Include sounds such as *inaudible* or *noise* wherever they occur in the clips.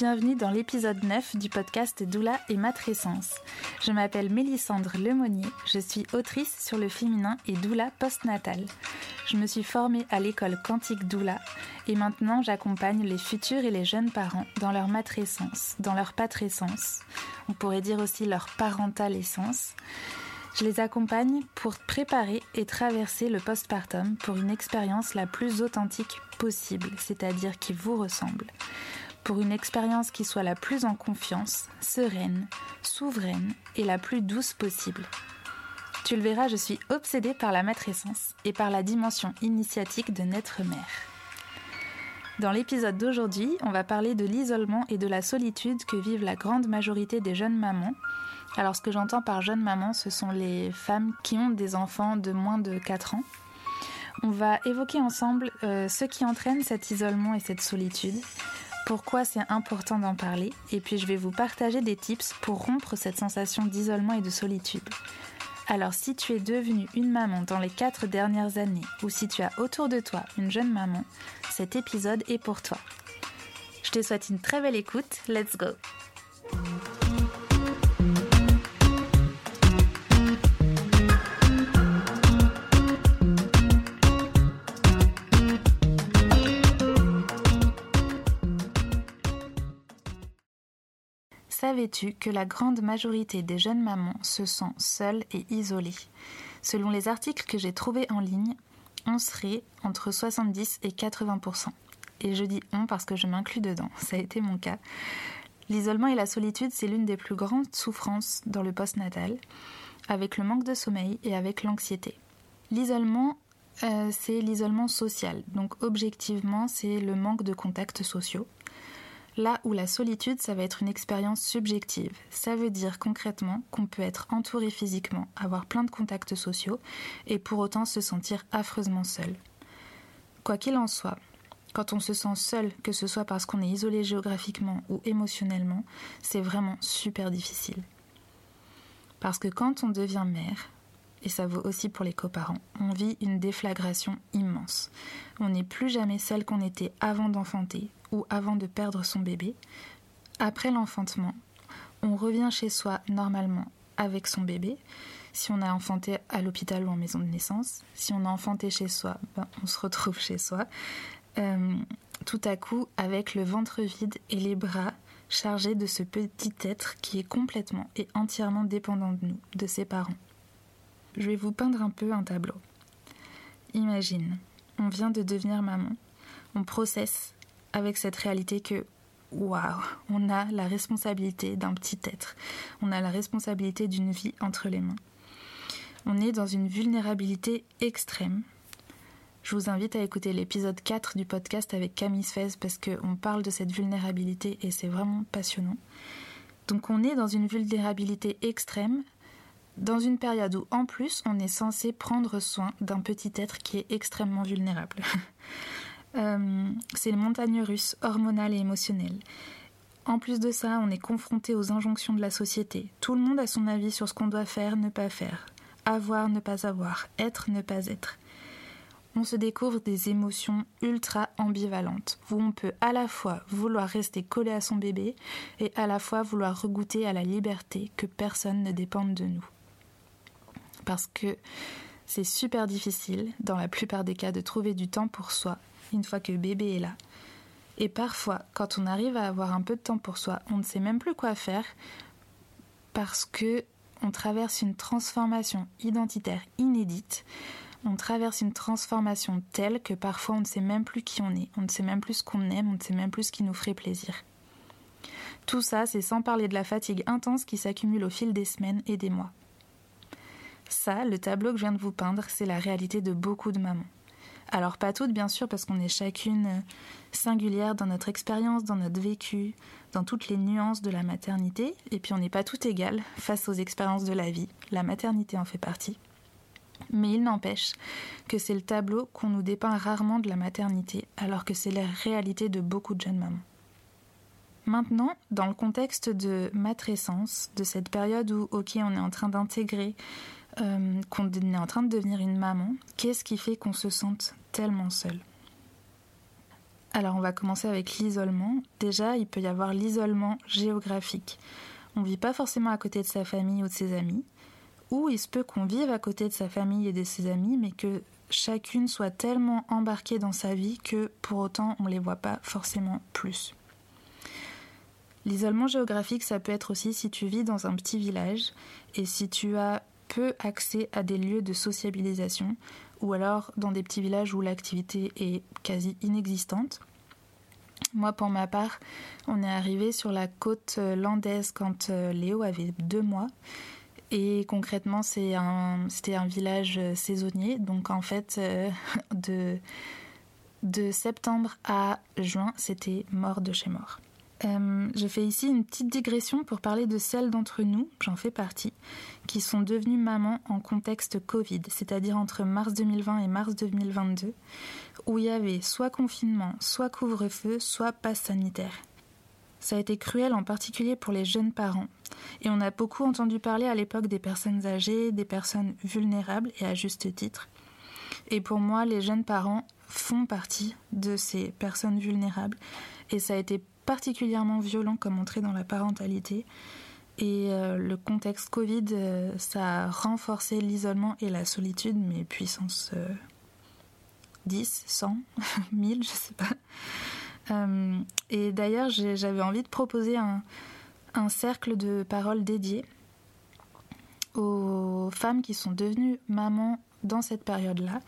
Bienvenue dans l'épisode 9 du podcast Doula et Matrescence. Je m'appelle Mélissandre Lemonnier, je suis autrice sur le féminin et doula postnatal. Je me suis formée à l'école Quantique Doula et maintenant j'accompagne les futurs et les jeunes parents dans leur matrescence, dans leur patrescence, on pourrait dire aussi leur parentale essence. Je les accompagne pour préparer et traverser le postpartum pour une expérience la plus authentique possible, c'est-à-dire qui vous ressemble pour une expérience qui soit la plus en confiance, sereine, souveraine et la plus douce possible. Tu le verras, je suis obsédée par la matrescence et par la dimension initiatique de naître mère. Dans l'épisode d'aujourd'hui, on va parler de l'isolement et de la solitude que vivent la grande majorité des jeunes mamans. Alors ce que j'entends par jeunes mamans, ce sont les femmes qui ont des enfants de moins de 4 ans. On va évoquer ensemble euh, ce qui entraîne cet isolement et cette solitude, pourquoi c'est important d'en parler et puis je vais vous partager des tips pour rompre cette sensation d'isolement et de solitude. Alors si tu es devenue une maman dans les 4 dernières années ou si tu as autour de toi une jeune maman, cet épisode est pour toi. Je te souhaite une très belle écoute, let's go Savais-tu que la grande majorité des jeunes mamans se sent seules et isolées? Selon les articles que j'ai trouvés en ligne, on serait entre 70 et 80% Et je dis on parce que je m'inclus dedans, ça a été mon cas. L'isolement et la solitude, c'est l'une des plus grandes souffrances dans le postnatal, avec le manque de sommeil et avec l'anxiété. L'isolement, euh, c'est l'isolement social, donc objectivement, c'est le manque de contacts sociaux. Là où la solitude, ça va être une expérience subjective. Ça veut dire concrètement qu'on peut être entouré physiquement, avoir plein de contacts sociaux, et pour autant se sentir affreusement seul. Quoi qu'il en soit, quand on se sent seul, que ce soit parce qu'on est isolé géographiquement ou émotionnellement, c'est vraiment super difficile. Parce que quand on devient mère, et ça vaut aussi pour les coparents, on vit une déflagration immense. On n'est plus jamais celle qu'on était avant d'enfanter, ou avant de perdre son bébé. Après l'enfantement, on revient chez soi normalement avec son bébé. Si on a enfanté à l'hôpital ou en maison de naissance, si on a enfanté chez soi, ben, on se retrouve chez soi. Euh, tout à coup, avec le ventre vide et les bras chargés de ce petit être qui est complètement et entièrement dépendant de nous, de ses parents. Je vais vous peindre un peu un tableau. Imagine, on vient de devenir maman, on processe avec cette réalité que waouh, on a la responsabilité d'un petit être, on a la responsabilité d'une vie entre les mains. On est dans une vulnérabilité extrême. Je vous invite à écouter l'épisode 4 du podcast avec Camille Sfez parce qu'on parle de cette vulnérabilité et c'est vraiment passionnant. Donc on est dans une vulnérabilité extrême dans une période où en plus on est censé prendre soin d'un petit être qui est extrêmement vulnérable. *laughs* Euh, c'est les montagnes russes hormonales et émotionnelles. En plus de ça, on est confronté aux injonctions de la société. Tout le monde a son avis sur ce qu'on doit faire, ne pas faire. Avoir, ne pas avoir. Être, ne pas être. On se découvre des émotions ultra ambivalentes, où on peut à la fois vouloir rester collé à son bébé et à la fois vouloir regoûter à la liberté que personne ne dépende de nous. Parce que c'est super difficile, dans la plupart des cas, de trouver du temps pour soi une fois que bébé est là. Et parfois, quand on arrive à avoir un peu de temps pour soi, on ne sait même plus quoi faire parce que on traverse une transformation identitaire inédite. On traverse une transformation telle que parfois on ne sait même plus qui on est, on ne sait même plus ce qu'on aime, on ne sait même plus ce qui nous ferait plaisir. Tout ça, c'est sans parler de la fatigue intense qui s'accumule au fil des semaines et des mois. Ça, le tableau que je viens de vous peindre, c'est la réalité de beaucoup de mamans. Alors pas toutes bien sûr parce qu'on est chacune euh, singulière dans notre expérience, dans notre vécu, dans toutes les nuances de la maternité, et puis on n'est pas toutes égales face aux expériences de la vie, la maternité en fait partie. Mais il n'empêche que c'est le tableau qu'on nous dépeint rarement de la maternité, alors que c'est la réalité de beaucoup de jeunes mamans. Maintenant, dans le contexte de matrescence, de cette période où, ok, on est en train d'intégrer euh, qu'on est en train de devenir une maman, qu'est-ce qui fait qu'on se sente tellement seul Alors on va commencer avec l'isolement. Déjà, il peut y avoir l'isolement géographique. On ne vit pas forcément à côté de sa famille ou de ses amis, ou il se peut qu'on vive à côté de sa famille et de ses amis, mais que chacune soit tellement embarquée dans sa vie que pour autant on ne les voit pas forcément plus. L'isolement géographique, ça peut être aussi si tu vis dans un petit village et si tu as peu accès à des lieux de sociabilisation ou alors dans des petits villages où l'activité est quasi inexistante. Moi, pour ma part, on est arrivé sur la côte landaise quand euh, Léo avait deux mois. Et concrètement, c'était un, village saisonnier. Donc, en fait, euh, *laughs* de, de septembre à juin, c'était mort de chez mort. Euh, je fais ici une petite digression pour parler de celles d'entre nous, j'en fais partie, qui sont devenues mamans en contexte Covid, c'est-à-dire entre mars 2020 et mars 2022, où il y avait soit confinement, soit couvre-feu, soit passe sanitaire. Ça a été cruel en particulier pour les jeunes parents. Et on a beaucoup entendu parler à l'époque des personnes âgées, des personnes vulnérables, et à juste titre. Et pour moi, les jeunes parents font partie de ces personnes vulnérables. Et ça a été particulièrement violent comme entrée dans la parentalité. Et euh, le contexte Covid, euh, ça a renforcé l'isolement et la solitude, mais puissance 10, 100, 1000, je sais pas. Euh, et d'ailleurs, j'avais envie de proposer un, un cercle de paroles dédié aux femmes qui sont devenues mamans dans cette période-là.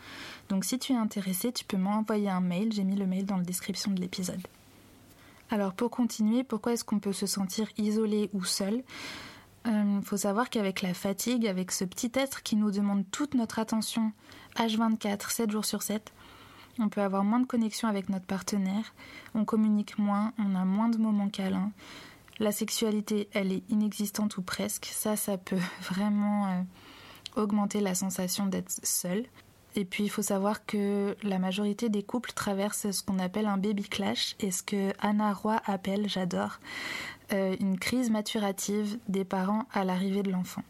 Donc si tu es intéressé, tu peux m'envoyer un mail, j'ai mis le mail dans la description de l'épisode. Alors pour continuer, pourquoi est-ce qu'on peut se sentir isolé ou seul? Il euh, faut savoir qu'avec la fatigue, avec ce petit être qui nous demande toute notre attention H24, 7 jours sur 7, on peut avoir moins de connexion avec notre partenaire, on communique moins, on a moins de moments câlins. La sexualité, elle est inexistante ou presque. Ça, ça peut *laughs* vraiment euh, augmenter la sensation d'être seul. Et puis il faut savoir que la majorité des couples traversent ce qu'on appelle un baby clash et ce que Anna Roy appelle, j'adore, euh, une crise maturative des parents à l'arrivée de l'enfant.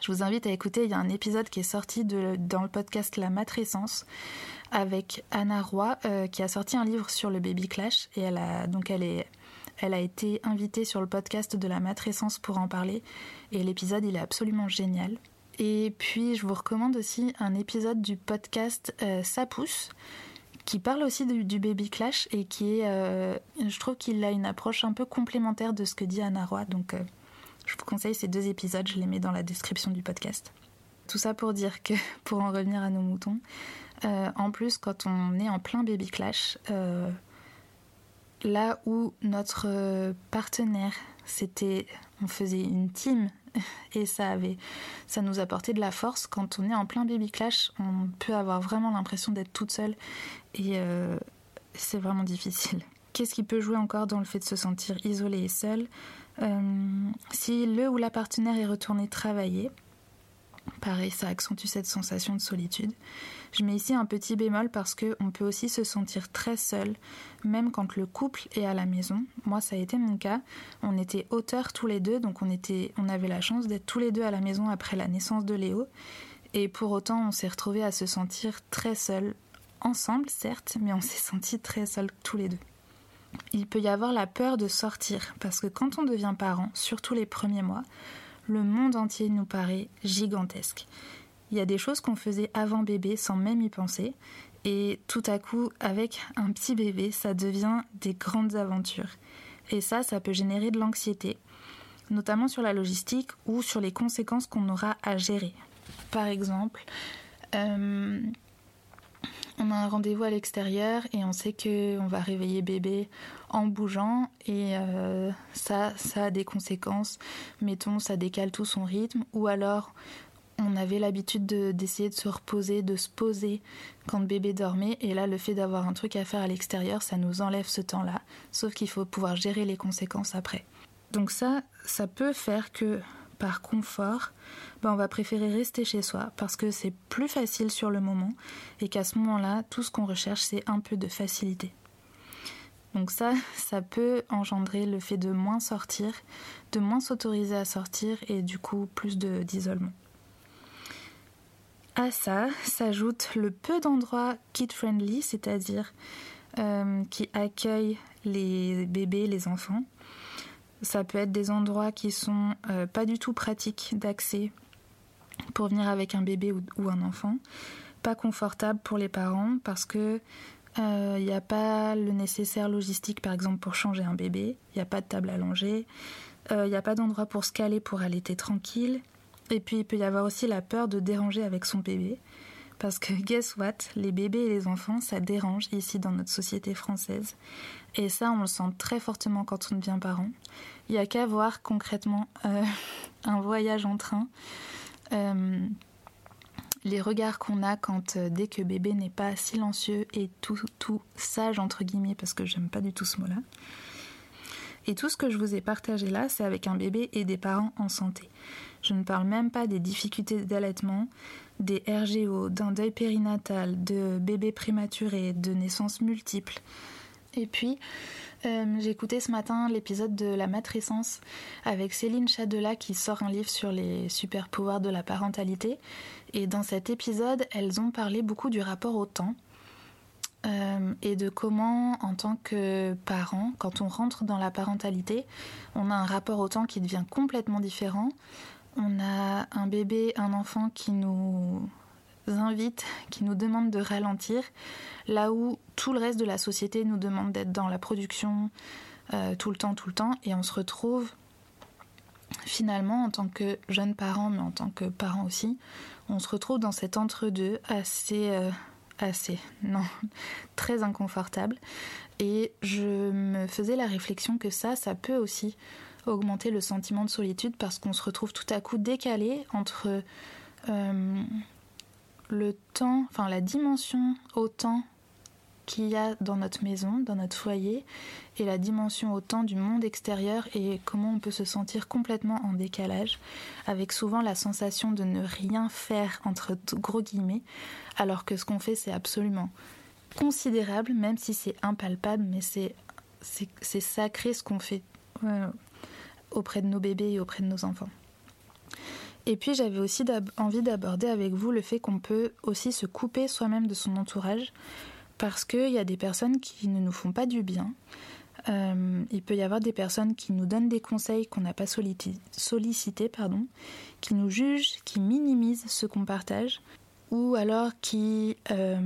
Je vous invite à écouter, il y a un épisode qui est sorti dans le podcast La Matrescence avec Anna Roy euh, qui a sorti un livre sur le baby clash et elle a donc elle a été invitée sur le podcast de la matrescence pour en parler et l'épisode il est absolument génial. Et puis, je vous recommande aussi un épisode du podcast euh, Ça pousse, qui parle aussi du, baby clash et qui est, euh, je trouve qu'il a une approche un peu complémentaire de ce que dit Anna Roy. Donc, euh, je vous conseille ces deux épisodes, je les mets dans la description du podcast. Tout ça pour dire que, *laughs* pour en revenir à nos moutons, en plus, quand on est en plein baby clash, là où notre partenaire, c'était, on faisait une team *laughs* et ça avait, ça nous apportait de la force. Quand on est en plein baby clash, on peut avoir vraiment l'impression d'être toute seule et euh, c'est vraiment difficile. *laughs* Qu'est-ce qui peut jouer encore dans le fait de se sentir isolé et seul euh, Si le ou la partenaire est retourné travailler, pareil, ça accentue cette sensation de solitude. Je mets ici un petit bémol parce qu'on peut aussi se sentir très seul, même quand le couple est à la maison. Moi, ça a été mon cas. On était auteurs tous les deux, donc on, avait la chance d'être tous les deux à la maison après la naissance de Léo. Et pour autant, on s'est retrouvés à se sentir très seuls. Ensemble, certes, mais on s'est sentis très seuls tous les deux. Il peut y avoir la peur de sortir, parce que quand on devient parent, surtout les premiers mois, le monde entier nous paraît gigantesque. Il y a des choses qu'on faisait avant bébé sans même y penser. Et tout à coup, avec un petit bébé, ça devient des grandes aventures. Et ça, ça peut générer de l'anxiété, notamment sur la logistique ou sur les conséquences qu'on aura à gérer. Par exemple, euh, on a un rendez-vous à l'extérieur et on sait qu'on va réveiller bébé en bougeant et euh, ça, ça a des conséquences. Mettons, ça décale tout son rythme ou alors on avait l'habitude d'essayer de, se reposer, de se poser quand bébé dormait. Et là, le fait d'avoir un truc à faire à l'extérieur, ça nous enlève ce temps-là. Sauf qu'il faut pouvoir gérer les conséquences après. Donc ça, ça peut faire que, par confort, ben on va préférer rester chez soi parce que c'est plus facile sur le moment et qu'à ce moment-là, tout ce qu'on recherche, c'est un peu de facilité. Donc ça, ça peut engendrer le fait de moins sortir, de moins s'autoriser à sortir et du coup plus d'isolement. À ça s'ajoute le peu d'endroits kid-friendly, c'est-à-dire euh, qui accueillent les bébés, les enfants. Ça peut être des endroits qui sont euh, pas du tout pratiques d'accès pour venir avec un bébé ou, un enfant, pas confortable pour les parents parce que il euh, n'y a pas le nécessaire logistique, par exemple, pour changer un bébé. Il n'y a pas de table allongée. Il n'y a pas d'endroit pour se caler pour allaiter tranquille. Et puis, il peut y avoir aussi la peur de déranger avec son bébé. Parce que, guess what? Les bébés et les enfants, ça dérange ici dans notre société française. Et ça, on le sent très fortement quand on devient parent. Il n'y a qu'à voir concrètement euh, *laughs* un voyage en train les regards qu'on a quand euh, dès que bébé n'est pas silencieux et tout, tout sage entre guillemets parce que j'aime pas du tout ce mot-là. Et tout ce que je vous ai partagé là, c'est avec un bébé et des parents en santé. Je ne parle même pas des difficultés d'allaitement, des RGO, d'un deuil périnatal, de bébés prématurés, de naissances multiples. Et puis, euh, j'ai écouté ce matin l'épisode de La matrescence avec Céline Chadela qui sort un livre sur les super pouvoirs de la parentalité. Et dans cet épisode, elles ont parlé beaucoup du rapport au temps. Euh, et de comment, en tant que parent, quand on rentre dans la parentalité, on a un rapport au temps qui devient complètement différent. On a un bébé, un enfant qui nous invite, qui nous demande de ralentir, là où tout le reste de la société nous demande d'être dans la production euh, tout le temps, tout le temps, et on se retrouve finalement en tant que jeune parent, mais en tant que parent aussi, on se retrouve dans cet entre-deux assez, euh, assez, non, *laughs* très inconfortable. Et je me faisais la réflexion que ça, ça peut aussi augmenter le sentiment de solitude parce qu'on se retrouve tout à coup décalé entre euh, le temps, enfin la dimension au temps qu'il y a dans notre maison, dans notre foyer, et la dimension au temps du monde extérieur et comment on peut se sentir complètement en décalage, avec souvent la sensation de ne rien faire entre gros guillemets, alors que ce qu'on fait c'est absolument considérable, même si c'est impalpable, mais c'est c'est sacré ce qu'on fait euh, auprès de nos bébés et auprès de nos enfants. Et puis j'avais aussi envie d'aborder avec vous le fait qu'on peut aussi se couper soi-même de son entourage parce qu'il y a des personnes qui ne nous font pas du bien. Euh, il peut y avoir des personnes qui nous donnent des conseils qu'on n'a pas sollicités, pardon, qui nous jugent, qui minimisent ce qu'on partage, ou alors qui euh,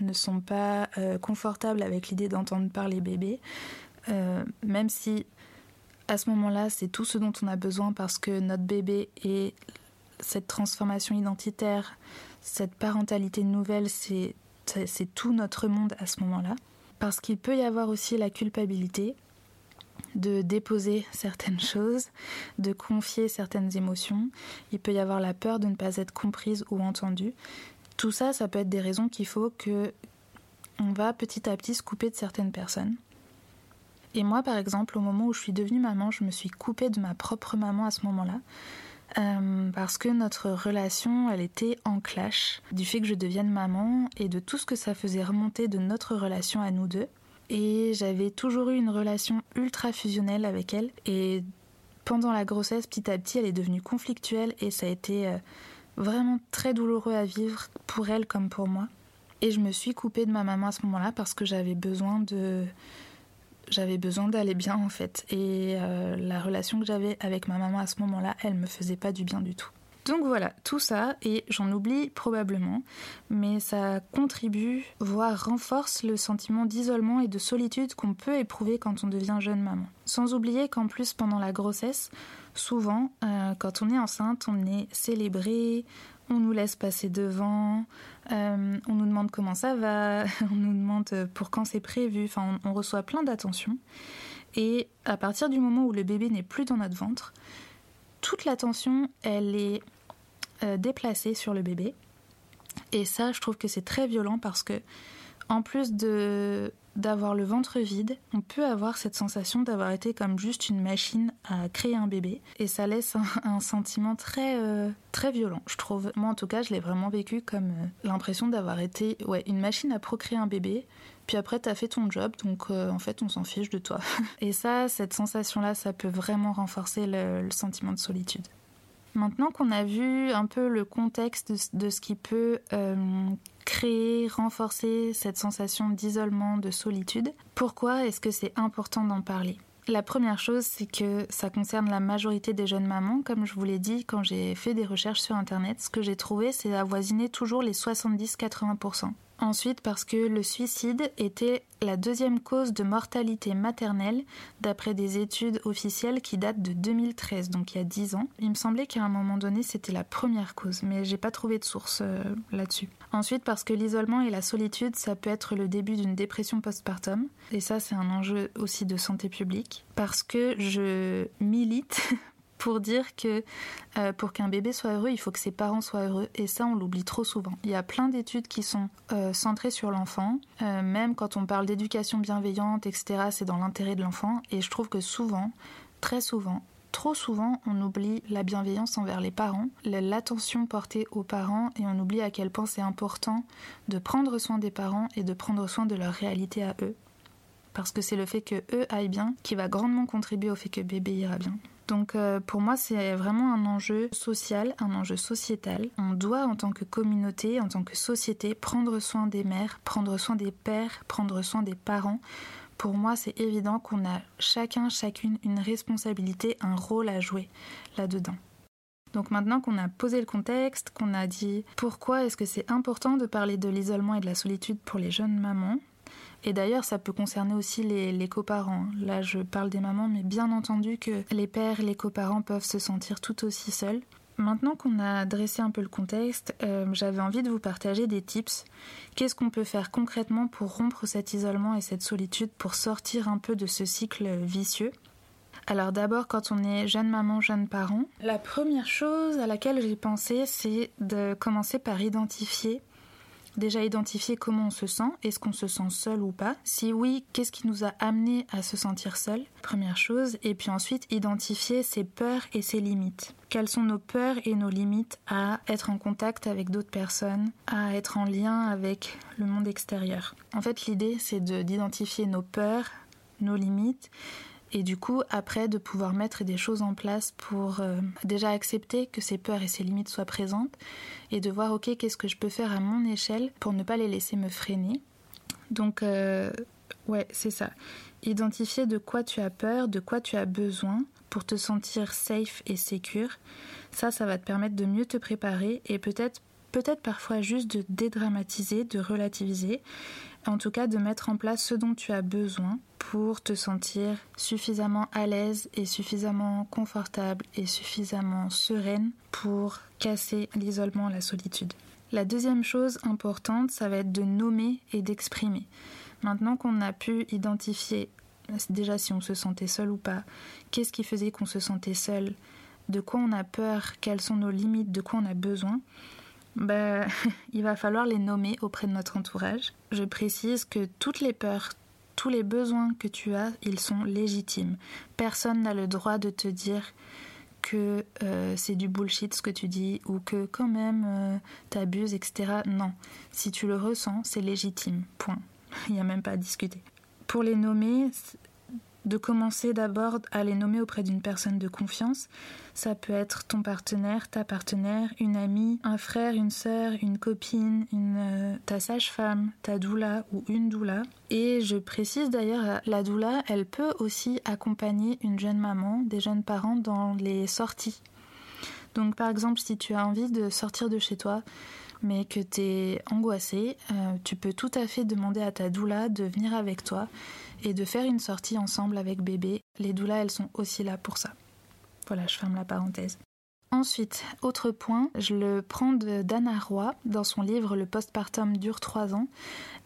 ne sont pas euh, confortables avec l'idée d'entendre parler bébé, même si à ce moment-là c'est tout ce dont on a besoin parce que notre bébé est cette transformation identitaire, cette parentalité nouvelle, c'est tout notre monde à ce moment-là. Parce qu'il peut y avoir aussi la culpabilité de déposer certaines choses, de confier certaines émotions. Il peut y avoir la peur de ne pas être comprise ou entendue. Tout ça, ça peut être des raisons qu'il faut que on va petit à petit se couper de certaines personnes. Et moi, par exemple, au moment où je suis devenue maman, je me suis coupée de ma propre maman à ce moment-là. Euh, parce que notre relation, elle était en clash du fait que je devienne maman et de tout ce que ça faisait remonter de notre relation à nous deux. Et j'avais toujours eu une relation ultra fusionnelle avec elle. Et pendant la grossesse, petit à petit, elle est devenue conflictuelle et ça a été euh, vraiment très douloureux à vivre pour elle comme pour moi. Et je me suis coupée de ma maman à ce moment-là parce que j'avais besoin de j'avais besoin d'aller bien en fait. Et euh, la relation que j'avais avec ma maman à ce moment-là, elle me faisait pas du bien du tout. Donc voilà, tout ça, et j'en oublie probablement, mais ça contribue, voire renforce le sentiment d'isolement et de solitude qu'on peut éprouver quand on devient jeune maman. Sans oublier qu'en plus, pendant la grossesse, souvent, euh, quand on est enceinte, on est célébré, on nous laisse passer devant, euh, on nous demande comment ça va, *laughs* on nous demande pour quand c'est prévu, on, reçoit plein d'attention. Et à partir du moment où le bébé n'est plus dans notre ventre, toute l'attention, elle est euh, déplacée sur le bébé. Et ça, je trouve que c'est très violent parce que, en plus de d'avoir le ventre vide, on peut avoir cette sensation d'avoir été comme juste une machine à créer un bébé. Et ça laisse un, sentiment très, euh, très violent, je trouve. Moi, en tout cas, je l'ai vraiment vécu comme euh, l'impression d'avoir été ouais, une machine à procréer un bébé. Puis après, t'as fait ton job, donc euh, en fait, on s'en fiche de toi. *laughs* Et ça, cette sensation-là, ça peut vraiment renforcer le sentiment de solitude. Maintenant qu'on a vu un peu le contexte de, ce qui peut euh, créer, renforcer cette sensation d'isolement, de solitude, pourquoi est-ce que c'est important d'en parler? La première chose, c'est que ça concerne la majorité des jeunes mamans. Comme je vous l'ai dit, quand j'ai fait des recherches sur Internet, ce que j'ai trouvé, c'est avoisiner toujours les 70-80%. Ensuite, parce que le suicide était la deuxième cause de mortalité maternelle, d'après des études officielles qui datent de 2013, donc il y a 10 ans. Il me semblait qu'à un moment donné, c'était la première cause, mais j'ai pas trouvé de source euh, là-dessus. Ensuite, parce que l'isolement et la solitude, ça peut être le début d'une dépression postpartum, et ça, c'est un enjeu aussi de santé publique. Parce que je milite pour dire que euh, pour qu'un bébé soit heureux, il faut que ses parents soient heureux. Et ça, on l'oublie trop souvent. Il y a plein d'études qui sont euh, centrées sur l'enfant. Euh, même quand on parle d'éducation bienveillante, etc., c'est dans l'intérêt de l'enfant. Et je trouve que souvent, très souvent, trop souvent, on oublie la bienveillance envers les parents, l'attention portée aux parents, et on oublie à quel point c'est important de prendre soin des parents et de prendre soin de leur réalité à eux. Parce que c'est le fait que eux aillent bien qui va grandement contribuer au fait que bébé ira bien. Donc euh, pour moi, c'est vraiment un enjeu social, un enjeu sociétal. On doit, en tant que communauté, en tant que société, prendre soin des mères, prendre soin des pères, prendre soin des parents. Pour moi, c'est évident qu'on a chacun, chacune une responsabilité, un rôle à jouer là-dedans. Donc maintenant qu'on a posé le contexte, qu'on a dit pourquoi est-ce que c'est important de parler de l'isolement et de la solitude pour les jeunes mamans, et d'ailleurs, ça peut concerner aussi les, coparents. Là, je parle des mamans, mais bien entendu que les pères, les coparents peuvent se sentir tout aussi seuls. Maintenant qu'on a dressé un peu le contexte, euh, j'avais envie de vous partager des tips. Qu'est-ce qu'on peut faire concrètement pour rompre cet isolement et cette solitude, pour sortir un peu de ce cycle vicieux? Alors d'abord, quand on est jeune maman, jeune parent, la première chose à laquelle j'ai pensé, c'est de commencer par identifier déjà identifier comment on se sent, est-ce qu'on se sent seul ou pas Si oui, qu'est-ce qui nous a amené à se sentir seul? Première chose. Et puis ensuite, identifier ses peurs et ses limites. Quelles sont nos peurs et nos limites à être en contact avec d'autres personnes, à être en lien avec le monde extérieur? En fait, l'idée, c'est d'identifier nos peurs, nos limites et du coup après de pouvoir mettre des choses en place pour euh, déjà accepter que ces peurs et ces limites soient présentes et de voir ok qu'est-ce que je peux faire à mon échelle pour ne pas les laisser me freiner. Donc euh, ouais c'est ça. Identifier de quoi tu as peur de quoi tu as besoin pour te sentir safe et secure ça ça va te permettre de mieux te préparer et peut-être peut-être parfois juste de dédramatiser de relativiser en tout cas de mettre en place ce dont tu as besoin pour te sentir suffisamment à l'aise et suffisamment confortable et suffisamment sereine pour casser l'isolement, la solitude. La deuxième chose importante, ça va être de nommer et d'exprimer. Maintenant qu'on a pu identifier déjà si on se sentait seul ou pas, qu'est-ce qui faisait qu'on se sentait seul, de quoi on a peur, quelles sont nos limites, de quoi on a besoin, ben, *laughs* il va falloir les nommer auprès de notre entourage. Je précise que toutes les peurs, tous les besoins que tu as, ils sont légitimes. Personne n'a le droit de te dire que euh, c'est du bullshit ce que tu dis ou que quand même euh, t'abuses, etc. Non, si tu le ressens, c'est légitime. Point. *laughs* Il n'y a même pas à discuter. Pour les nommer, de commencer d'abord à les nommer auprès d'une personne de confiance. Ça peut être ton partenaire, ta partenaire, une amie, un frère, une sœur, une copine, euh, ta sage-femme, ta doula ou une doula. Et je précise d'ailleurs, la doula, elle peut aussi accompagner une jeune maman, des jeunes parents dans les sorties. Donc par exemple, si tu as envie de sortir de chez toi, mais que tu es angoissé, euh, tu peux tout à fait demander à ta doula de venir avec toi et de faire une sortie ensemble avec bébé. Les doulas, elles sont aussi là pour ça. Voilà, je ferme la parenthèse. Ensuite, autre point, je le prends d'Anna Roy dans son livre Le postpartum dure 3 ans.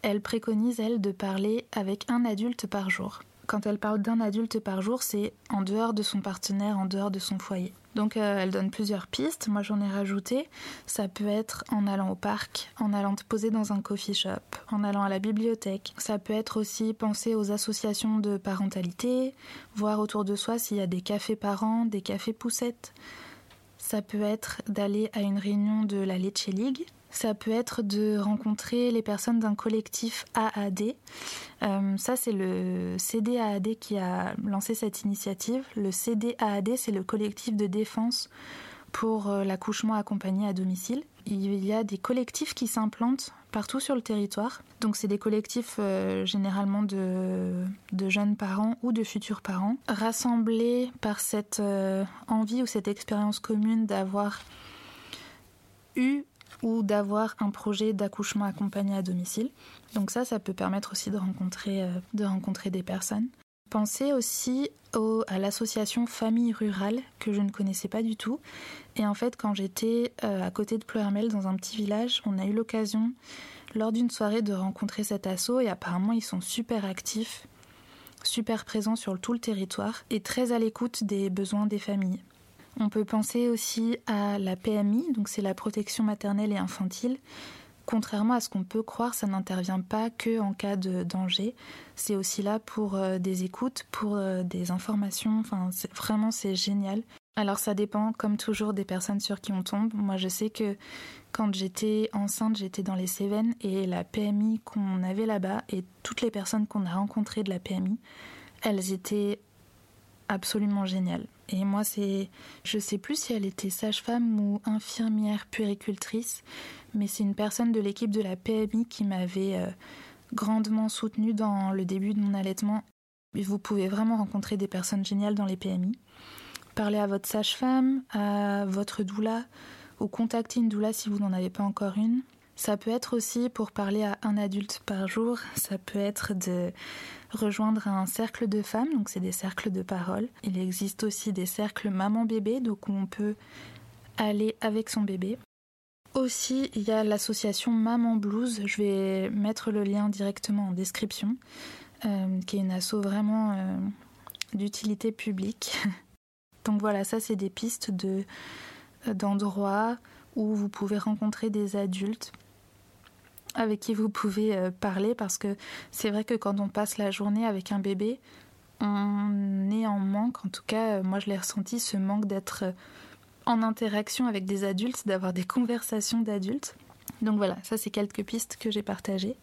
Elle préconise, elle, de parler avec un adulte par jour. Quand elle parle d'un adulte par jour, c'est en dehors de son partenaire, en dehors de son foyer. Donc euh, elle donne plusieurs pistes, moi j'en ai rajouté. Ça peut être en allant au parc, en allant te poser dans un coffee shop, en allant à la bibliothèque. Ça peut être aussi penser aux associations de parentalité, voir autour de soi s'il y a des cafés parents, des cafés poussettes. Ça peut être d'aller à une réunion de la Lecce League, ça peut être de rencontrer les personnes d'un collectif AAD. Euh, ça, c'est le CDAAD qui a lancé cette initiative. Le CDAAD, c'est le collectif de défense pour euh, l'accouchement accompagné à domicile. Il y a des collectifs qui s'implantent partout sur le territoire. Donc c'est des collectifs euh, généralement de, jeunes parents ou de futurs parents, rassemblés par cette envie ou cette expérience commune d'avoir eu ou d'avoir un projet d'accouchement accompagné à domicile. Donc ça, ça peut permettre aussi de rencontrer, de rencontrer des personnes. Pensez aussi à l'association Famille Rurale que je ne connaissais pas du tout. Et en fait, quand j'étais euh, à côté de Pleurmel dans un petit village, on a eu l'occasion lors d'une soirée de rencontrer cet assaut et apparemment ils sont super actifs, super présents sur tout le territoire et très à l'écoute des besoins des familles. On peut penser aussi à la PMI, donc c'est la protection maternelle et infantile, contrairement à ce qu'on peut croire, ça n'intervient pas que en cas de danger. C'est aussi là pour euh, des écoutes, pour euh, des informations. Enfin, vraiment, c'est génial. Alors, ça dépend, comme toujours, des personnes sur qui on tombe. Moi, je sais que quand j'étais enceinte, j'étais dans les Cévennes et la PMI qu'on avait là-bas et toutes les personnes qu'on a rencontrées de la PMI, elles étaient absolument géniales. Et moi, c'est, je sais plus si elle était sage-femme ou infirmière puéricultrice, mais c'est une personne de l'équipe de la PMI qui m'avait euh, grandement soutenue dans le début de mon allaitement. Vous pouvez vraiment rencontrer des personnes géniales dans les PMI. Parlez à votre sage-femme, à votre doula, ou contactez une doula si vous n'en avez pas encore une. Ça peut être aussi pour parler à un adulte par jour, ça peut être de rejoindre un cercle de femmes, donc c'est des cercles de parole. Il existe aussi des cercles maman-bébé, donc où on peut aller avec son bébé. Aussi, il y a l'association Maman Blues. Je vais mettre le lien directement en description, euh, qui est une asso vraiment euh, d'utilité publique. *laughs* Donc voilà, ça c'est des pistes euh, d'endroits où vous pouvez rencontrer des adultes avec qui vous pouvez parler parce que c'est vrai que quand on passe la journée avec un bébé, on est en manque. En tout cas, moi je l'ai ressenti, ce manque d'être en interaction avec des adultes, d'avoir des conversations d'adultes. Donc voilà, ça c'est quelques pistes que j'ai partagées.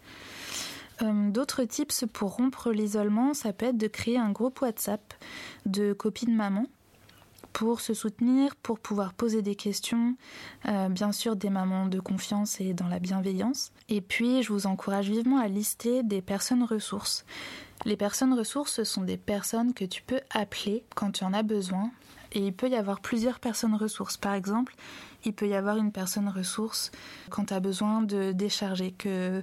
Euh, d'autres tips pour rompre l'isolement, ça peut être de créer un groupe WhatsApp de copines maman pour se soutenir, pour pouvoir poser des questions, euh, bien sûr des mamans de confiance et dans la bienveillance. Et puis, je vous encourage vivement à lister des personnes ressources. Les personnes ressources, ce sont des personnes que tu peux appeler quand tu en as besoin et il peut y avoir plusieurs personnes ressources. Par exemple, il peut y avoir une personne ressource quand tu as besoin de décharger, que,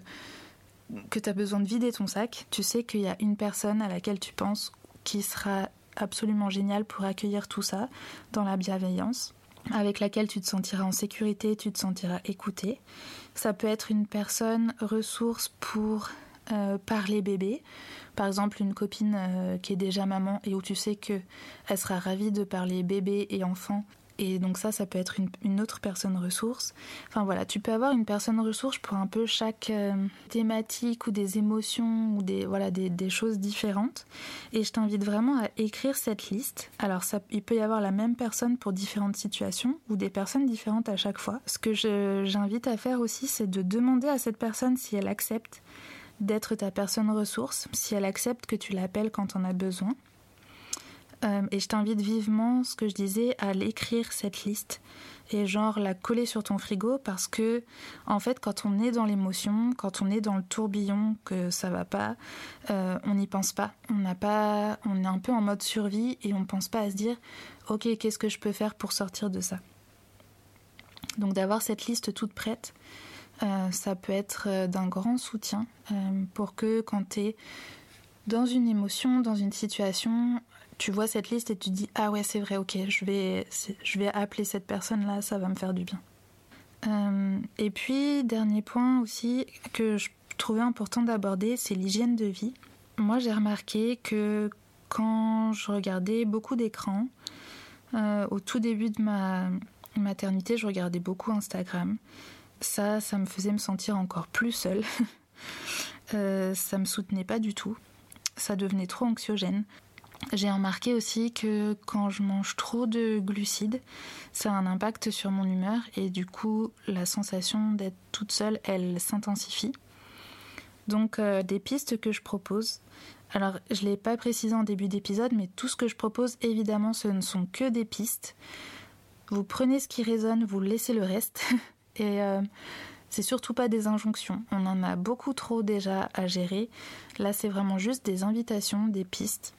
que tu as besoin de vider ton sac. Tu sais qu'il y a une personne à laquelle tu penses qui sera absolument géniale pour accueillir tout ça dans la bienveillance avec laquelle tu te sentiras en sécurité, tu te sentiras écouté. Ça peut être une personne ressource pour euh, parler bébé. Par exemple, une copine euh, qui est déjà maman et où tu sais que elle sera ravie de parler bébé et enfant. Et donc ça, ça peut être une, autre personne ressource. Enfin voilà, tu peux avoir une personne ressource pour un peu chaque euh, thématique ou des émotions ou des voilà des, choses différentes. Et je t'invite vraiment à écrire cette liste. Alors ça, il peut y avoir la même personne pour différentes situations ou des personnes différentes à chaque fois. Ce que j'invite à faire aussi, c'est de demander à cette personne si elle accepte d'être ta personne ressource, si elle accepte que tu l'appelles quand on a besoin. Euh, et je t'invite vivement, ce que je disais, à l'écrire cette liste et genre la coller sur ton frigo parce que en fait quand on est dans l'émotion, quand on est dans le tourbillon que ça va pas, euh, on n'y pense pas. On n'a pas, on est un peu en mode survie et on pense pas à se dire ok qu'est-ce que je peux faire pour sortir de ça? Donc d'avoir cette liste toute prête euh, ça peut être d'un grand soutien pour que quand tu es dans une émotion, dans une situation, tu vois cette liste et tu dis ah ouais c'est vrai ok je vais je vais appeler cette personne là ça va me faire du bien. et puis dernier point aussi que je trouvais important d'aborder c'est l'hygiène de vie. Moi j'ai remarqué que quand je regardais beaucoup d'écrans au tout début de ma maternité je regardais beaucoup Instagram ça, ça me faisait me sentir encore plus seule. *laughs* euh, ça me soutenait pas du tout. Ça devenait trop anxiogène. J'ai remarqué aussi que quand je mange trop de glucides, ça a un impact sur mon humeur et du coup la sensation d'être toute seule, elle s'intensifie. Donc euh, des pistes que je propose. Alors je ne l'ai pas précisé en début d'épisode, mais tout ce que je propose évidemment ce ne sont que des pistes. Vous prenez ce qui résonne, vous laissez le reste. *laughs* Et euh, c'est surtout pas des injonctions. On en a beaucoup trop déjà à gérer. Là, c'est vraiment juste des invitations, des pistes.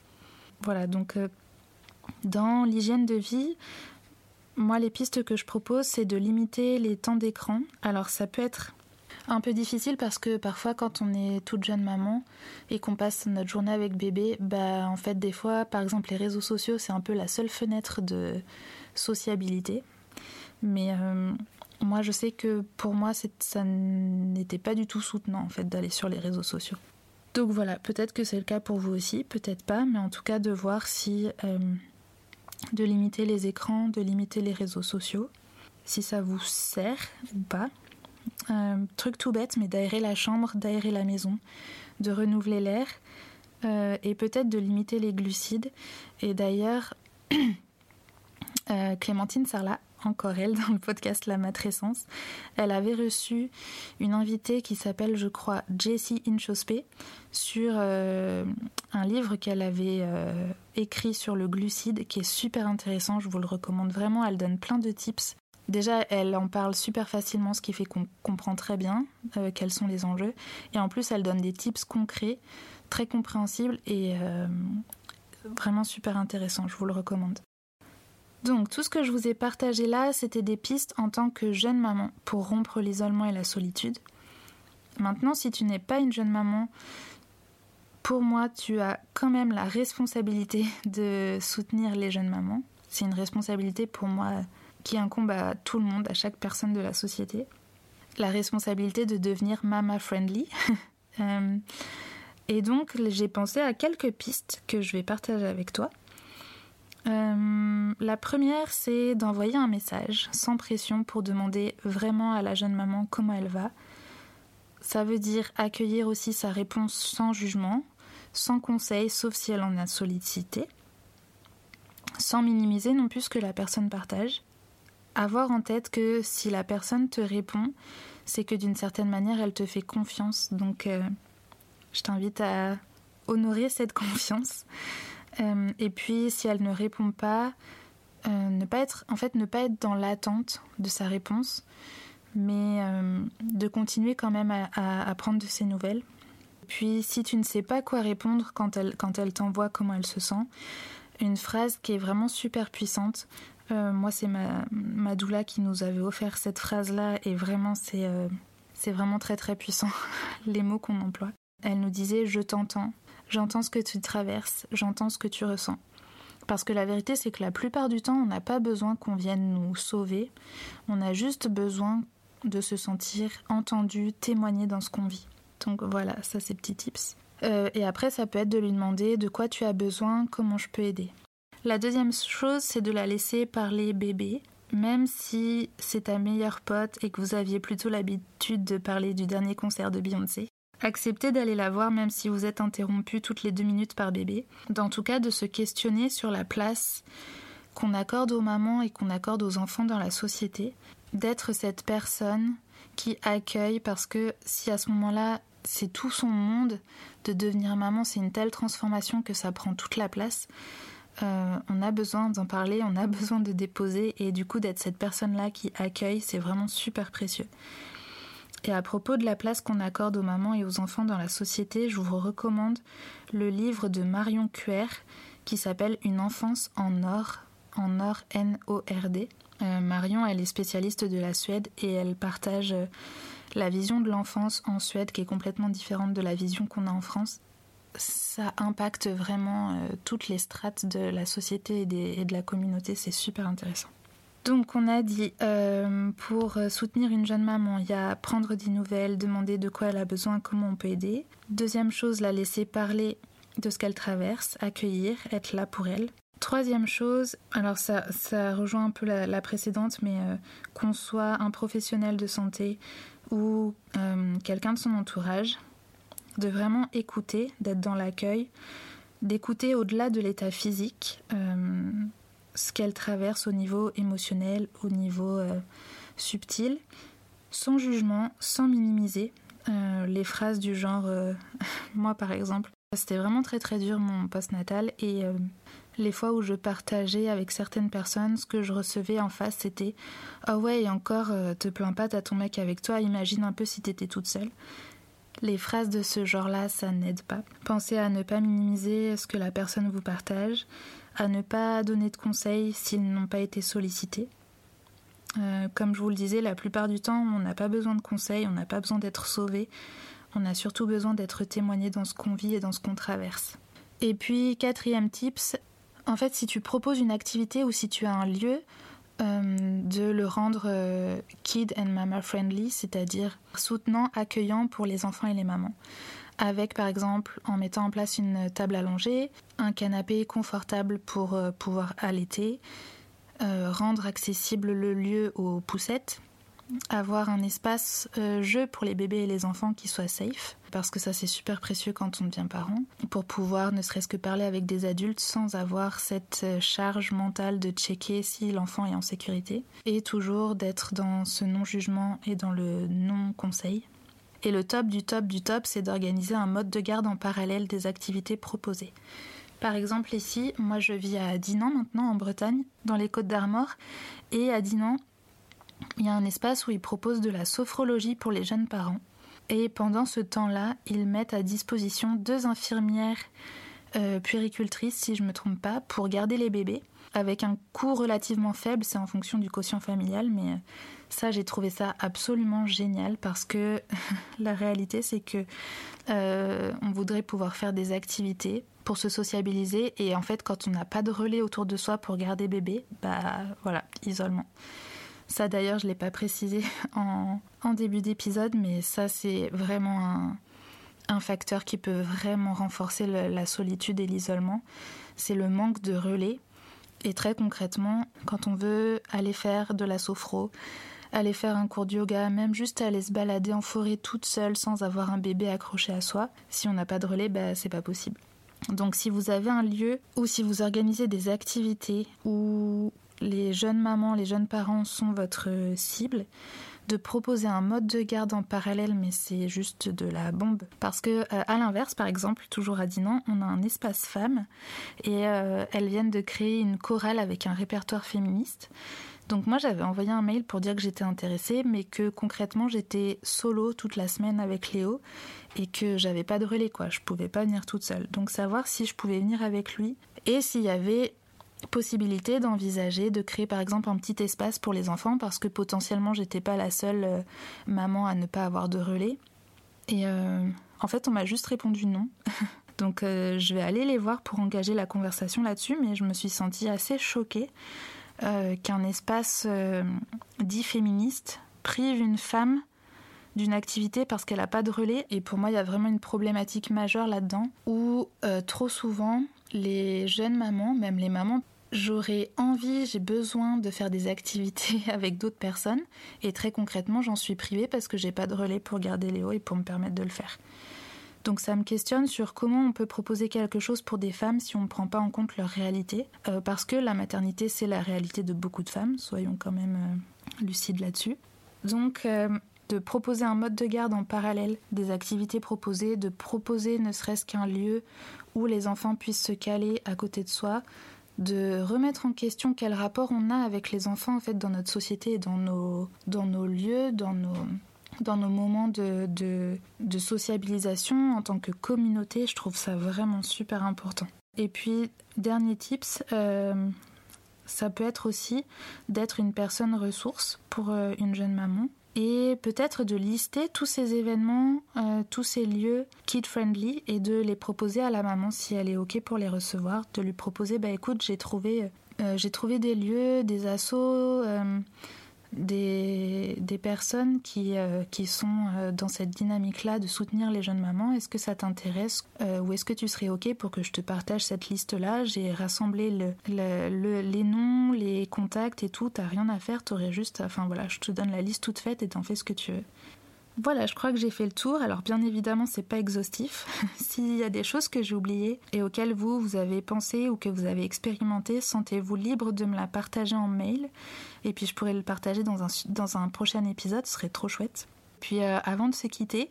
Voilà, donc euh, dans l'hygiène de vie, moi, les pistes que je propose, c'est de limiter les temps d'écran. Alors, ça peut être un peu difficile parce que parfois quand on est toute jeune maman et qu'on passe notre journée avec bébé, bah en fait des fois par exemple les réseaux sociaux c'est un peu la seule fenêtre de sociabilité. Mais euh, moi je sais que pour moi ça n'était pas du tout soutenant en fait d'aller sur les réseaux sociaux. Donc voilà, peut-être que c'est le cas pour vous aussi, peut-être pas, mais en tout cas de voir si euh, de limiter les écrans, de limiter les réseaux sociaux, si ça vous sert ou pas. Un truc tout bête, mais d'aérer la chambre, d'aérer la maison, de renouveler l'air euh, et peut-être de limiter les glucides. Et d'ailleurs, *clears throat* euh, Clémentine Sarlat, encore elle, dans le podcast La Matrescence, elle avait reçu une invitée qui s'appelle, je crois, Jessie Inchospé sur euh, un livre qu'elle avait écrit sur le glucide qui est super intéressant. Je vous le recommande vraiment. Elle donne plein de tips Déjà, elle en parle super facilement, ce qui fait qu'on comprend très bien euh, quels sont les enjeux. Et en plus, elle donne des tips concrets, très compréhensibles et euh, vraiment super intéressants. Je vous le recommande. Donc, tout ce que je vous ai partagé là, c'était des pistes en tant que jeune maman pour rompre l'isolement et la solitude. Maintenant, si tu n'es pas une jeune maman, pour moi, tu as quand même la responsabilité *laughs* de soutenir les jeunes mamans. C'est une responsabilité pour moi qui incombe à tout le monde, à chaque personne de la société. La responsabilité de devenir mama friendly. *laughs* Euh, et donc j'ai pensé à quelques pistes que je vais partager avec toi. Euh, la première, c'est d'envoyer un message sans pression pour demander vraiment à la jeune maman comment elle va. Ça veut dire accueillir aussi sa réponse sans jugement, sans conseil, sauf si elle en a sollicité, sans minimiser non plus ce que la personne partage avoir en tête que si la personne te répond, c'est que d'une certaine manière, elle te fait confiance. Donc, euh, je t'invite à honorer cette *laughs* confiance. Euh, et puis, si elle ne répond pas, euh, ne pas être, en fait, ne pas être dans l'attente de sa réponse, mais de continuer quand même à, prendre de ses nouvelles. Puis, si tu ne sais pas quoi répondre quand elle, quand elle t'envoie comment elle se sent, une phrase qui est vraiment super puissante, euh, moi, c'est ma, ma qui nous avait offert cette phrase-là et vraiment, c'est euh, c'est vraiment très très puissant, *laughs* les mots qu'on emploie. Elle nous disait Je t'entends, j'entends ce que tu traverses, j'entends ce que tu ressens. Parce que la vérité, c'est que la plupart du temps, on n'a pas besoin qu'on vienne nous sauver, on a juste besoin de se sentir entendu, témoigner dans ce qu'on vit. Donc voilà, ça c'est petits tips. Euh, et après, ça peut être de lui demander de quoi tu as besoin, comment je peux aider. La deuxième chose, c'est de la laisser parler bébé. Même si c'est ta meilleure pote et que vous aviez plutôt l'habitude de parler du dernier concert de Beyoncé, acceptez d'aller la voir même si vous êtes interrompu toutes les deux minutes par bébé. En tout cas, de se questionner sur la place qu'on accorde aux mamans et qu'on accorde aux enfants dans la société. D'être cette personne qui accueille parce que si à ce moment-là c'est tout son monde de devenir maman, c'est une telle transformation que ça prend toute la place. Euh, on a besoin d'en parler, on a *laughs* besoin de déposer et du coup d'être cette personne-là qui accueille, c'est vraiment super précieux. Et à propos de la place qu'on accorde aux mamans et aux enfants dans la société, je vous recommande le livre de Marion Cuer qui s'appelle Une enfance en or, en or N-O-R-D. Euh, Marion, elle est spécialiste de la Suède et elle partage euh, la vision de l'enfance en Suède qui est complètement différente de la vision qu'on a en France ça impacte vraiment euh, toutes les strates de la société et, de la communauté. C'est super intéressant. Donc on a dit, euh, pour soutenir une jeune maman, il y a prendre des nouvelles, demander de quoi elle a besoin, comment on peut aider. Deuxième chose, la laisser parler de ce qu'elle traverse, accueillir, être là pour elle. Troisième chose, alors ça, rejoint un peu la, précédente, mais euh, qu'on soit un professionnel de santé ou quelqu'un de son entourage, de vraiment écouter, d'être dans l'accueil, d'écouter au-delà de l'état physique euh, ce qu'elle traverse au niveau émotionnel, au niveau euh, subtil, sans jugement, sans minimiser euh, les phrases du genre *laughs* moi par exemple. C'était vraiment très très dur mon post-natal et les fois où je partageais avec certaines personnes, ce que je recevais en face, c'était Ah ouais, et encore, euh, te plains pas, t'as ton mec avec toi, imagine un peu si t'étais toute seule. Les phrases de ce genre-là, ça n'aide pas. Pensez à ne pas minimiser ce que la personne vous partage, à ne pas donner de conseils s'ils n'ont pas été sollicités. Euh, comme je vous le disais, la plupart du temps, on n'a pas besoin de conseils, on n'a pas besoin d'être sauvé, on a surtout besoin d'être témoigné dans ce qu'on vit et dans ce qu'on traverse. Et puis, quatrième tips, en fait, si tu proposes une activité ou si tu as un lieu, euh, de le rendre euh, kid and mama friendly, c'est-à-dire soutenant, accueillant pour les enfants et les mamans. Avec par exemple en mettant en place une table allongée, un canapé confortable pour euh, pouvoir allaiter, rendre accessible le lieu aux poussettes, avoir un espace euh, jeu pour les bébés et les enfants qui soit safe, parce que ça c'est super précieux quand on devient parent, pour pouvoir ne serait-ce que parler avec des adultes sans avoir cette euh, charge mentale de checker si l'enfant est en sécurité, et toujours d'être dans ce non-jugement et dans le non-conseil. Et le top du top du top, c'est d'organiser un mode de garde en parallèle des activités proposées. Par exemple, ici, moi je vis à Dinan maintenant en Bretagne, dans les Côtes d'Armor, et à Dinan, il y a un espace où ils proposent de la sophrologie pour les jeunes parents. Et pendant ce temps-là, ils mettent à disposition deux infirmières euh, puéricultrices, si je ne me trompe pas, pour garder les bébés, avec un coût relativement faible, c'est en fonction du quotient familial, mais euh, ça, j'ai trouvé ça absolument génial parce que *laughs* la réalité, c'est que euh, on voudrait pouvoir faire des activités pour se sociabiliser, et en fait, quand on n'a pas de relais autour de soi pour garder bébé, bah voilà, isolement. Ça d'ailleurs, je l'ai pas précisé *laughs* en, début d'épisode, mais ça c'est vraiment un, facteur qui peut vraiment renforcer la solitude et l'isolement. C'est le manque de relais. Et très concrètement, quand on veut aller faire de la sophro, aller faire un cours de yoga, même juste aller se balader en forêt toute seule sans avoir un bébé accroché à soi, si on n'a pas de relais, bah, c'est pas possible. Donc si vous avez un lieu ou si vous organisez des activités où les jeunes mamans, les jeunes parents sont votre cible, de proposer un mode de garde en parallèle, mais c'est juste de la bombe. Parce que euh, à l'inverse, par exemple, toujours à Dinan, on a un espace femme et euh, elles viennent de créer une chorale avec un répertoire féministe. Donc moi j'avais envoyé un mail pour dire que j'étais intéressée, mais que concrètement j'étais solo toute la semaine avec Léo et que j'avais pas de relais quoi, je pouvais pas venir toute seule. Donc savoir si je pouvais venir avec lui et s'il y avait possibilité d'envisager de créer par exemple un petit espace pour les enfants parce que potentiellement j'étais pas la seule euh, maman à ne pas avoir de relais. Et euh, en fait, on m'a juste répondu non. *laughs* Donc euh, je vais aller les voir pour engager la conversation là-dessus, mais je me suis sentie assez choquée qu'un espace dit féministe prive une femme d'une activité parce qu'elle n'a pas de relais. Et pour moi, il y a vraiment une problématique majeure là-dedans où trop souvent, les jeunes mamans, même les mamans, j'aurais envie, j'ai besoin de faire des activités *laughs* avec d'autres personnes. Et très concrètement, j'en suis privée parce que j'ai pas de relais pour garder Léo et pour me permettre de le faire. Donc ça me questionne sur comment on peut proposer quelque chose pour des femmes si on ne prend pas en compte leur réalité. Euh, parce que la maternité, c'est la réalité de beaucoup de femmes, soyons quand même euh, lucides là-dessus. Donc euh, de proposer un mode de garde en parallèle des activités proposées, de proposer ne serait-ce qu'un lieu où les enfants puissent se caler à côté de soi, de remettre en question quel rapport on a avec les enfants en fait dans notre société et dans nos, dans nos lieux, dans nos, dans nos moments de, de, sociabilisation en tant que communauté. Je trouve ça vraiment super important. Et puis, dernier tips, euh, ça peut être aussi d'être une personne ressource pour euh, une jeune maman et peut-être de lister tous ces événements, euh, tous ces lieux kid-friendly et de les proposer à la maman si elle est OK pour les recevoir, de lui proposer, bah écoute, j'ai trouvé, j'ai trouvé des lieux, des assos, des, des personnes qui, euh, qui sont euh, dans cette dynamique-là de soutenir les jeunes mamans. Est-ce que ça t'intéresse euh, ou est-ce que tu serais OK pour que je te partage cette liste-là? J'ai rassemblé le, le, les noms, les contacts et tout. T'as rien à faire, t'aurais juste... Enfin voilà, je te donne la liste toute faite et t'en fais ce que tu veux. Voilà, je crois que j'ai fait le tour. Alors bien évidemment, c'est pas exhaustif. *laughs* S'il y a des choses que j'ai oubliées et auxquelles vous vous avez pensé ou que vous avez expérimenté, sentez-vous libre de me la partager en mail. Et puis je pourrais le partager dans un, dans un prochain épisode, ce serait trop chouette. Puis euh, avant de se quitter,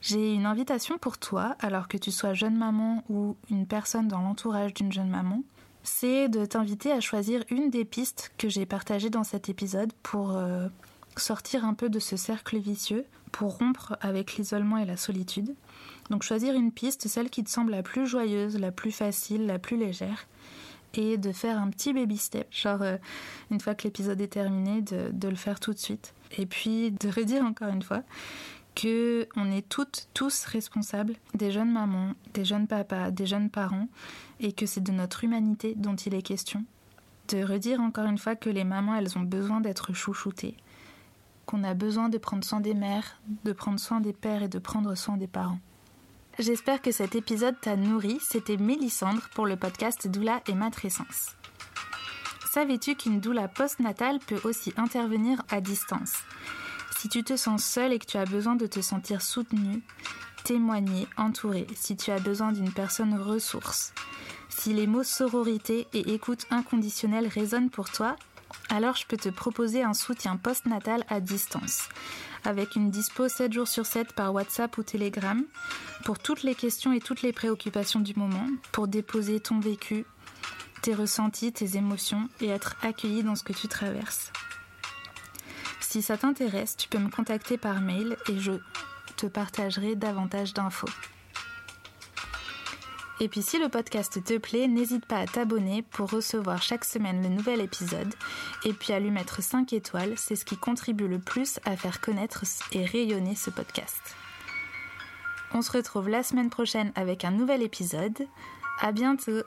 j'ai une invitation pour toi, alors que tu sois jeune maman ou une personne dans l'entourage d'une jeune maman, c'est de t'inviter à choisir une des pistes que j'ai partagées dans cet épisode pour euh, sortir un peu de ce cercle vicieux, pour rompre avec l'isolement et la solitude. Donc choisir une piste, celle qui te semble la plus joyeuse, la plus facile, la plus légère, et de faire un petit baby step, genre euh, une fois que l'épisode est terminé, de, de, le faire tout de suite. Et puis de redire encore une fois que on est toutes, tous responsables des jeunes mamans, des jeunes papas, des jeunes parents, et que c'est de notre humanité dont il est question. De redire encore une fois que les mamans, elles ont besoin d'être chouchoutées, qu'on a besoin de prendre soin des mères, de prendre soin des pères et de prendre soin des parents. J'espère que cet épisode t'a nourri. C'était Mélissandre pour le podcast Doula et Matrescence. Savais-tu qu'une doula postnatale peut aussi intervenir à distance? Si tu te sens seule et que tu as besoin de te sentir soutenue, témoigner, entourée, si tu as besoin d'une personne ressource, si les mots sororité et écoute inconditionnelle résonnent pour toi, alors je peux te proposer un soutien postnatal à distance, avec une dispo 7 jours sur 7 par WhatsApp ou Telegram, pour toutes les questions et toutes les préoccupations du moment, pour déposer ton vécu, tes ressentis, tes émotions et être accueilli dans ce que tu traverses. Si ça t'intéresse, tu peux me contacter par mail et je te partagerai davantage d'infos. Et puis si le podcast te plaît, n'hésite pas à t'abonner pour recevoir chaque semaine le nouvel épisode et puis à lui mettre 5 étoiles, c'est ce qui contribue le plus à faire connaître et rayonner ce podcast. On se retrouve la semaine prochaine avec un nouvel épisode. À bientôt!